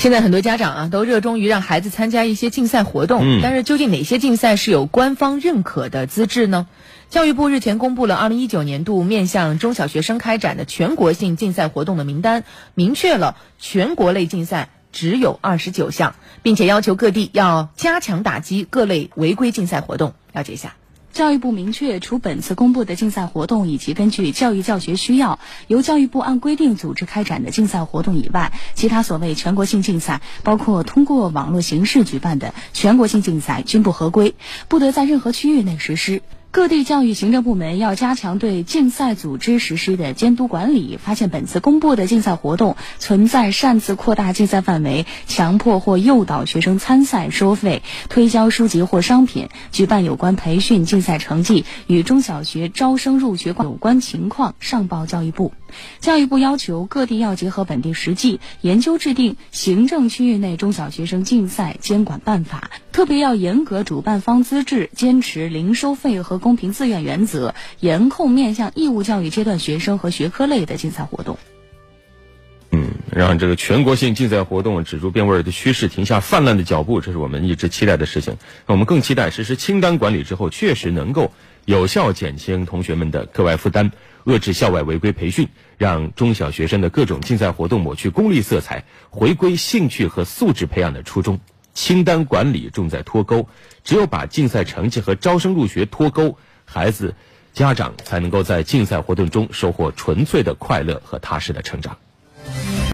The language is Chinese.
现在很多家长啊，都热衷于让孩子参加一些竞赛活动，嗯但是究竟哪些竞赛是有官方认可的资质呢？教育部日前公布了二零一九年度面向中小学生开展的全国性竞赛活动的名单，明确了全国类竞赛只有二十九项，并且要求各地要加强打击各类违规竞赛活动。了解一下。教育部明确，除本次公布的竞赛活动以及根据教育教学需要由教育部按规定组织开展的竞赛活动以外，其他所谓全国性竞赛，包括通过网络形式举办的全国性竞赛，均不合规，不得在任何区域内实施。各地教育行政部门要加强对竞赛组织实施的监督管理，发现本次公布的竞赛活动存在擅自扩大竞赛范围、强迫或诱导学生参赛、收费、推销书籍或商品、举办有关培训、竞赛成绩与中小学招生入学有关情况，上报教育部。教育部要求各地要结合本地实际，研究制定行政区域内中小学生竞赛监管办法，特别要严格主办方资质，坚持零收费和公平自愿原则，严控面向义务教育阶段学生和学科类的竞赛活动。嗯，让这个全国性竞赛活动止住变味儿的趋势停下泛滥的脚步，这是我们一直期待的事情。我们更期待实施清单管理之后，确实能够有效减轻同学们的课外负担，遏制校外违规培训，让中小学生的各种竞赛活动抹去功利色彩，回归兴趣和素质培养的初衷。清单管理重在脱钩，只有把竞赛成绩和招生入学脱钩，孩子、家长才能够在竞赛活动中收获纯粹的快乐和踏实的成长。